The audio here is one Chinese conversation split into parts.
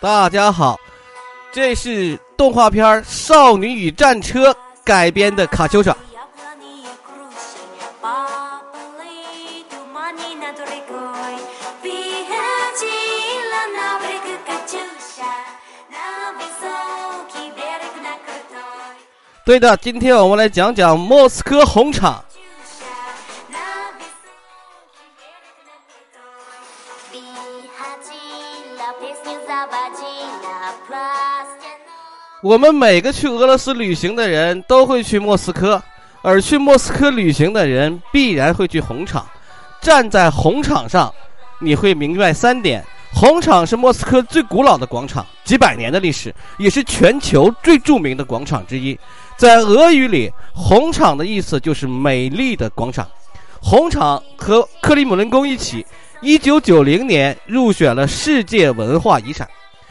大家好，这是动画片《少女与战车》改编的卡秋莎。对的，今天我们来讲讲莫斯科红场。我们每个去俄罗斯旅行的人都会去莫斯科，而去莫斯科旅行的人必然会去红场。站在红场上，你会明白三点：红场是莫斯科最古老的广场，几百年的历史，也是全球最著名的广场之一。在俄语里，红场的意思就是美丽的广场。红场和克里姆林宫一起，一九九零年入选了世界文化遗产。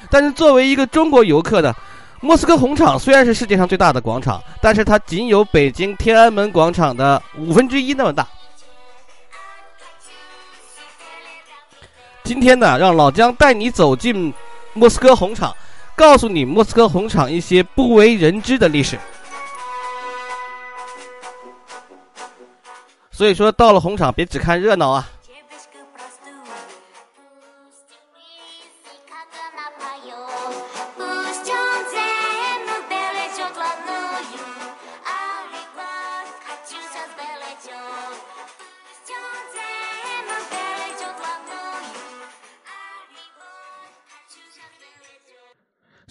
但是作为一个中国游客呢？莫斯科红场虽然是世界上最大的广场，但是它仅有北京天安门广场的五分之一那么大。今天呢，让老姜带你走进莫斯科红场，告诉你莫斯科红场一些不为人知的历史。所以说，到了红场别只看热闹啊！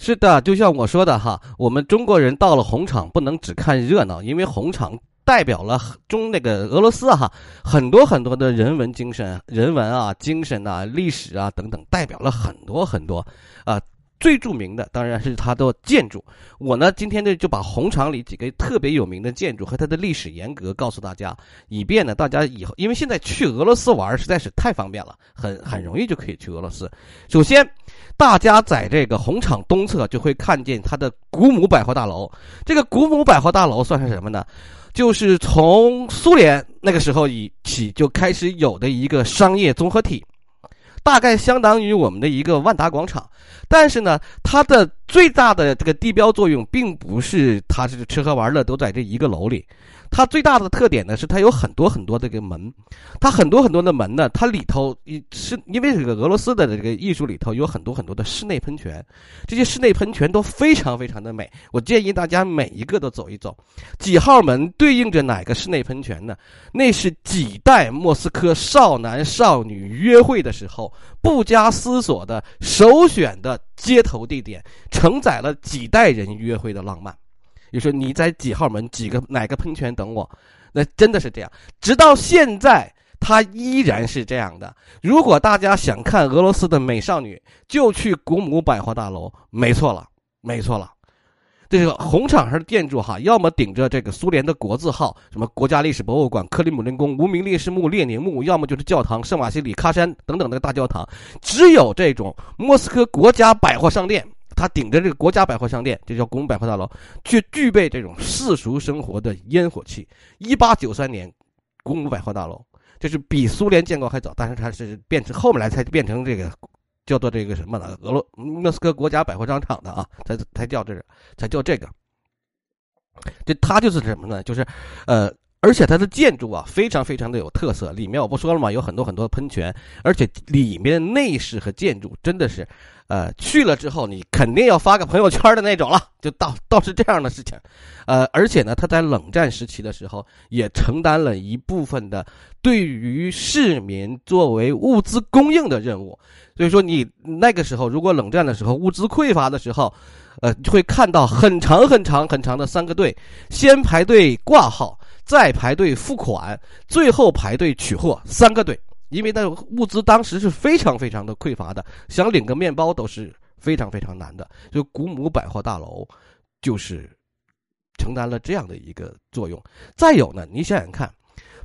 是的，就像我说的哈，我们中国人到了红场不能只看热闹，因为红场代表了中那个俄罗斯哈很多很多的人文精神、人文啊、精神啊、历史啊等等，代表了很多很多啊。最著名的当然是它的建筑。我呢，今天呢就把红场里几个特别有名的建筑和它的历史沿革告诉大家，以便呢大家以后，因为现在去俄罗斯玩实在是太方便了，很很容易就可以去俄罗斯。首先，大家在这个红场东侧就会看见它的古姆百货大楼。这个古姆百货大楼算是什么呢？就是从苏联那个时候以起就开始有的一个商业综合体。大概相当于我们的一个万达广场，但是呢，它的最大的这个地标作用，并不是它是吃喝玩乐都在这一个楼里。它最大的特点呢，是它有很多很多的这个门，它很多很多的门呢，它里头一是因为这个俄罗斯的这个艺术里头有很多很多的室内喷泉，这些室内喷泉都非常非常的美。我建议大家每一个都走一走。几号门对应着哪个室内喷泉呢？那是几代莫斯科少男少女约会的时候不加思索的首选的街头地点，承载了几代人约会的浪漫。就说你在几号门几个哪个喷泉等我，那真的是这样，直到现在它依然是这样的。如果大家想看俄罗斯的美少女，就去古姆百货大楼，没错了，没错了。这个红场上的建筑哈，要么顶着这个苏联的国字号，什么国家历史博物馆、克里姆林宫、无名烈士墓、列宁墓，要么就是教堂圣瓦西里喀山等等那个大教堂。只有这种莫斯科国家百货商店。他顶着这个国家百货商店，就叫古姆百货大楼，却具备这种世俗生活的烟火气。一八九三年，古姆百货大楼，就是比苏联建国还早，但是它是变成后面来才变成这个叫做这个什么呢？俄罗莫斯科国家百货商场的啊，才才叫这个，才叫这个。这它就是什么呢？就是，呃。而且它的建筑啊，非常非常的有特色。里面我不说了吗？有很多很多喷泉，而且里面内饰和建筑真的是，呃，去了之后你肯定要发个朋友圈的那种了。就倒倒是这样的事情，呃，而且呢，它在冷战时期的时候也承担了一部分的对于市民作为物资供应的任务。所以说，你那个时候如果冷战的时候物资匮乏的时候，呃，会看到很长很长很长的三个队，先排队挂号。再排队付款，最后排队取货，三个队，因为那物资当时是非常非常的匮乏的，想领个面包都是非常非常难的。就古姆百货大楼，就是承担了这样的一个作用。再有呢，你想想看，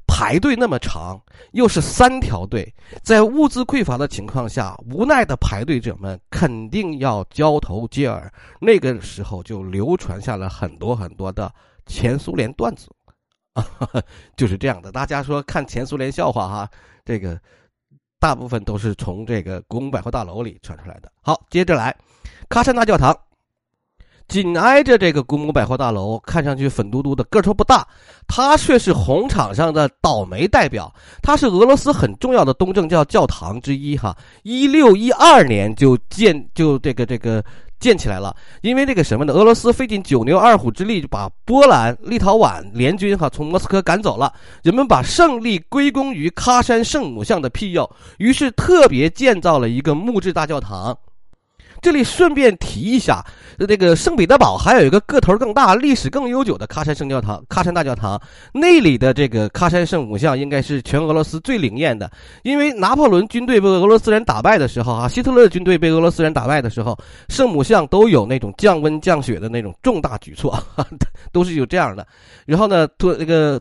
排队那么长，又是三条队，在物资匮乏的情况下，无奈的排队者们肯定要交头接耳。那个时候就流传下了很多很多的前苏联段子。啊，就是这样的。大家说看前苏联笑话哈，这个大部分都是从这个故宫百货大楼里传出来的。好，接着来，喀山大教堂。紧挨着这个故宫百货大楼，看上去粉嘟嘟的，个头不大，它却是红场上的倒霉代表。它是俄罗斯很重要的东正教教堂之一，哈，一六一二年就建就这个这个建起来了。因为这个什么呢？俄罗斯费尽九牛二虎之力，就把波兰、立陶宛联军哈从莫斯科赶走了，人们把胜利归功于喀山圣母像的庇佑，于是特别建造了一个木质大教堂。这里顺便提一下，这个圣彼得堡还有一个个头更大、历史更悠久的喀山圣教堂——喀山大教堂。那里的这个喀山圣母像应该是全俄罗斯最灵验的，因为拿破仑军队被俄罗斯人打败的时候，啊，希特勒军队被俄罗斯人打败的时候，圣母像都有那种降温降雪的那种重大举措，都是有这样的。然后呢，托那个。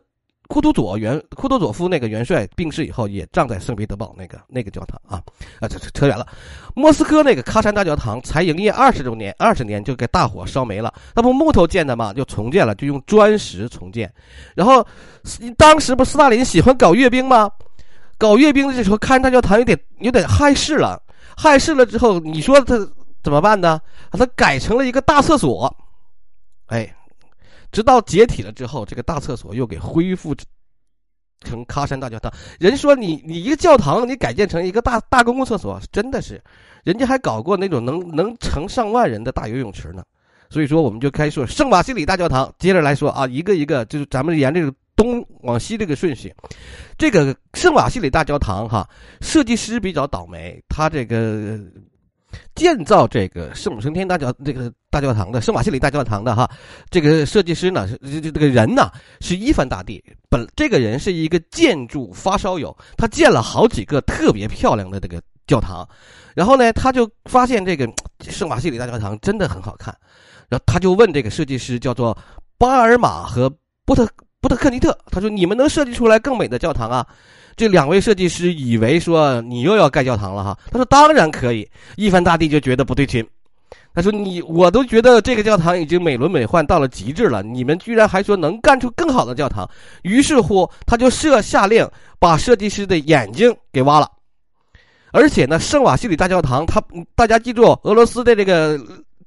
库图佐元库图佐夫那个元帅病逝以后，也葬在圣彼得堡那个那个教堂啊啊，这扯远了。莫斯科那个喀山大教堂才营业二十周年，二十年就给大火烧没了。那不木头建的嘛？就重建了，就用砖石重建。然后当时不斯大林喜欢搞阅兵吗？搞阅兵的时候，喀山大教堂有点有点害事了。害事了之后，你说他怎么办呢？把它改成了一个大厕所。哎。直到解体了之后，这个大厕所又给恢复成喀山大教堂。人说你你一个教堂，你改建成一个大大公共厕所，真的是，人家还搞过那种能能盛上万人的大游泳池呢。所以说，我们就开始说圣瓦西里大教堂。接着来说啊，一个一个就是咱们沿这个东往西这个顺序，这个圣瓦西里大教堂哈，设计师比较倒霉，他这个。建造这个圣母升天大教这个大教堂的圣马西里大教堂的哈，这个设计师呢是这这个人呢是伊凡大帝。本这个人是一个建筑发烧友，他建了好几个特别漂亮的这个教堂，然后呢他就发现这个圣马西里大教堂真的很好看，然后他就问这个设计师叫做巴尔马和波特波特克尼特，他说你们能设计出来更美的教堂啊？这两位设计师以为说你又要盖教堂了哈，他说当然可以。伊凡大帝就觉得不对劲，他说你我都觉得这个教堂已经美轮美奂到了极致了，你们居然还说能干出更好的教堂。于是乎，他就设下令把设计师的眼睛给挖了。而且呢，圣瓦西里大教堂，他大家记住，俄罗斯的这个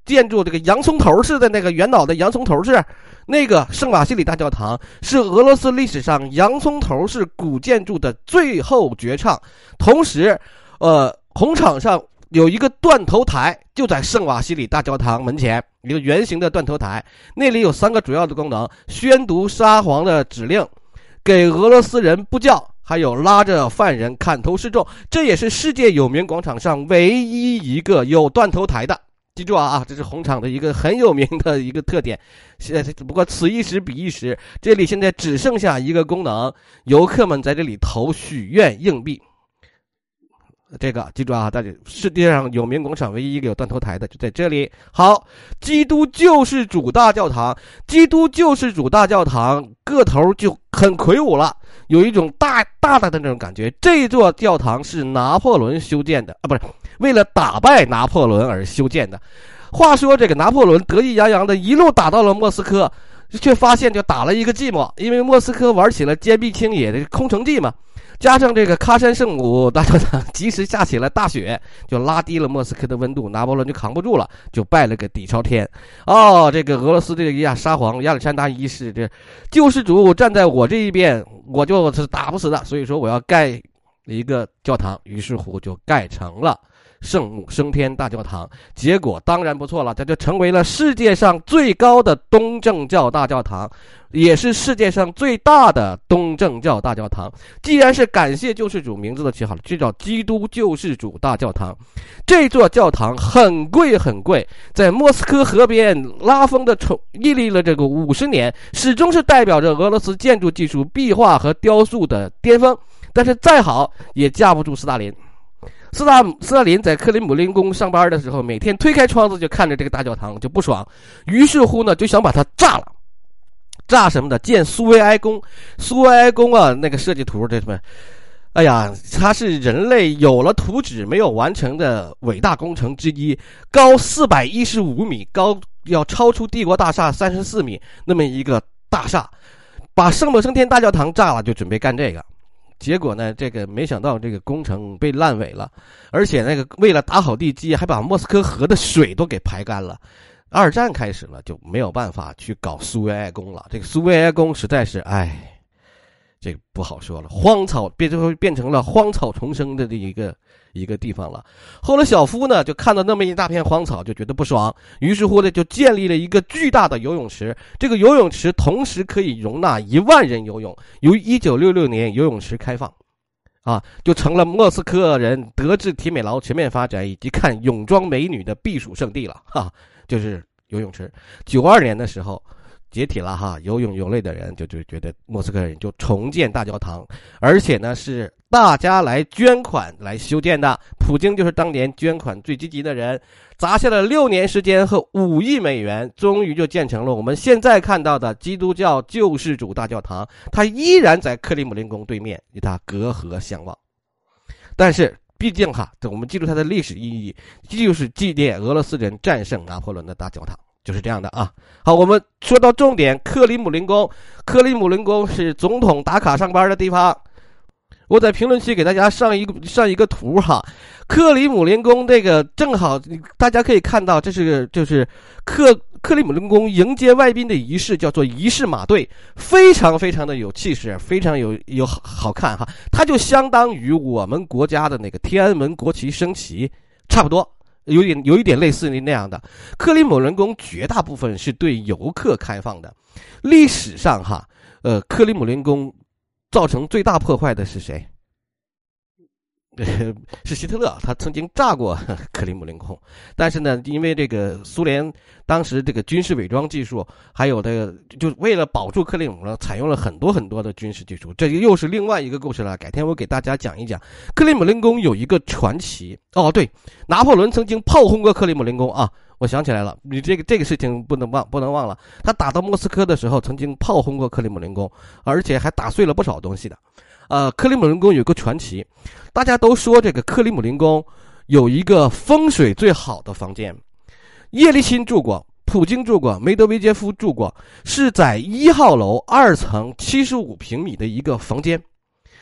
建筑这个洋葱头似的那个圆脑的洋葱头是。那个圣瓦西里大教堂是俄罗斯历史上洋葱头式古建筑的最后绝唱，同时，呃，红场上有一个断头台，就在圣瓦西里大教堂门前，一个圆形的断头台，那里有三个主要的功能：宣读沙皇的指令，给俄罗斯人布教，还有拉着犯人砍头示众。这也是世界有名广场上唯一一个有断头台的。记住啊，这是红场的一个很有名的一个特点。现在只不过此一时彼一时，这里现在只剩下一个功能：游客们在这里投许愿硬币。这个记住啊，大家世界上有名广场唯一一个有断头台的就在这里。好，基督救世主大教堂，基督救世主大教堂个头就很魁梧了，有一种大大大的那种感觉。这座教堂是拿破仑修建的啊，不是。为了打败拿破仑而修建的。话说，这个拿破仑得意洋洋的一路打到了莫斯科，却发现就打了一个寂寞，因为莫斯科玩起了坚壁清野的空城计嘛。加上这个喀山圣母大教堂及时下起了大雪，就拉低了莫斯科的温度，拿破仑就扛不住了，就拜了个底朝天。哦，这个俄罗斯这个亚沙皇亚历山大一世，这救世主站在我这一边，我就是打不死的。所以说，我要盖一个教堂，于是乎就盖成了。圣母升天大教堂，结果当然不错了，这就成为了世界上最高的东正教大教堂，也是世界上最大的东正教大教堂。既然是感谢救世主，名字都起好了，就叫基督救世主大教堂。这座教堂很贵很贵，在莫斯科河边拉风的丑屹立了这个五十年，始终是代表着俄罗斯建筑技术、壁画和雕塑的巅峰。但是再好也架不住斯大林。斯大斯大林在克里姆林宫上班的时候，每天推开窗子就看着这个大教堂就不爽，于是乎呢就想把它炸了，炸什么的？建苏维埃宫，苏维埃宫啊，那个设计图这什么？哎呀，它是人类有了图纸没有完成的伟大工程之一，高四百一十五米，高要超出帝国大厦三十四米那么一个大厦，把圣母升天大教堂炸了，就准备干这个。结果呢，这个没想到这个工程被烂尾了，而且那个为了打好地基，还把莫斯科河的水都给排干了。二战开始了，就没有办法去搞苏维埃宫了。这个苏维埃宫实在是，唉。这不好说了，荒草变就变成了荒草丛生的这一个一个地方了。后来小夫呢就看到那么一大片荒草，就觉得不爽，于是乎呢就建立了一个巨大的游泳池。这个游泳池同时可以容纳一万人游泳。由于一九六六年游泳池开放，啊，就成了莫斯科人德智体美劳全面发展以及看泳装美女的避暑胜地了。哈，就是游泳池。九二年的时候。解体了哈，游泳游累的人就就觉得莫斯科人就重建大教堂，而且呢是大家来捐款来修建的。普京就是当年捐款最积极的人，砸下了六年时间和五亿美元，终于就建成了我们现在看到的基督教救世主大教堂。它依然在克里姆林宫对面，与它隔河相望。但是毕竟哈，我们记住它的历史意义，就是纪念俄罗斯人战胜拿破仑的大教堂。就是这样的啊，好，我们说到重点，克里姆林宫。克里姆林宫是总统打卡上班的地方。我在评论区给大家上一个上一个图哈，克里姆林宫这个正好大家可以看到，这是就是克克里姆林宫迎接外宾的仪式，叫做仪式马队，非常非常的有气势，非常有有好看哈。它就相当于我们国家的那个天安门国旗升旗，差不多。有点有一点类似于那样的，克里姆林宫绝大部分是对游客开放的。历史上哈，呃，克里姆林宫造成最大破坏的是谁？是希特勒，他曾经炸过 克里姆林宫，但是呢，因为这个苏联当时这个军事伪装技术，还有这个，就为了保住克里姆呢，采用了很多很多的军事技术。这又是另外一个故事了。改天我给大家讲一讲克里姆林宫有一个传奇哦。对，拿破仑曾经炮轰过克里姆林宫啊，我想起来了，你这个这个事情不能忘，不能忘了。他打到莫斯科的时候，曾经炮轰过克里姆林宫，而且还打碎了不少东西的。呃，克里姆林宫有个传奇，大家都说这个克里姆林宫有一个风水最好的房间，叶利钦住过，普京住过，梅德韦杰夫住过，是在一号楼二层七十五平米的一个房间。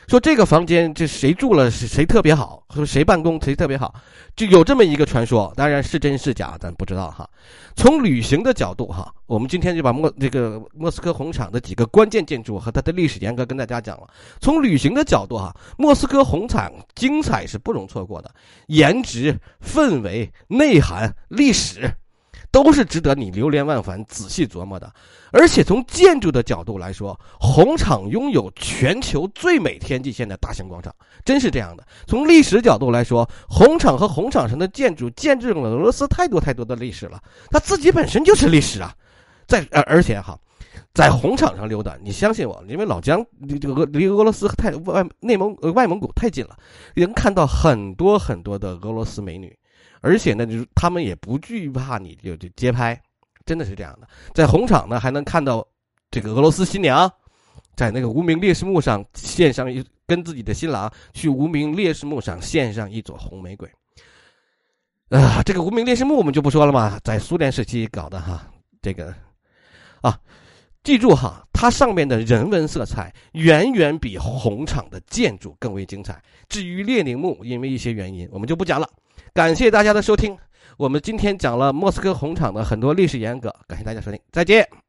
说这个房间这谁住了是谁特别好，说谁办公谁特别好，就有这么一个传说。当然是真是假，咱不知道哈。从旅行的角度哈，我们今天就把莫这个莫斯科红场的几个关键建筑和它的历史严格跟大家讲了。从旅行的角度哈，莫斯科红场精彩是不容错过的，颜值、氛围、内涵、历史。都是值得你流连忘返、仔细琢磨的。而且从建筑的角度来说，红场拥有全球最美天际线的大型广场，真是这样的。从历史角度来说，红场和红场上的建筑见证了俄罗斯太多太多的历史了，它自己本身就是历史啊。在而而且哈，在红场上溜达，你相信我，因为老姜离这个离俄罗斯太外内蒙呃外蒙古太近了，能看到很多很多的俄罗斯美女。而且呢，就是他们也不惧怕你就就街拍，真的是这样的。在红场呢，还能看到这个俄罗斯新娘，在那个无名烈士墓上献上一跟自己的新郎去无名烈士墓上献上一朵红玫瑰。啊，这个无名烈士墓我们就不说了嘛，在苏联时期搞的哈，这个啊，记住哈，它上面的人文色彩远远比红场的建筑更为精彩。至于列宁墓，因为一些原因，我们就不讲了。感谢大家的收听，我们今天讲了莫斯科红场的很多历史沿革，感谢大家收听，再见。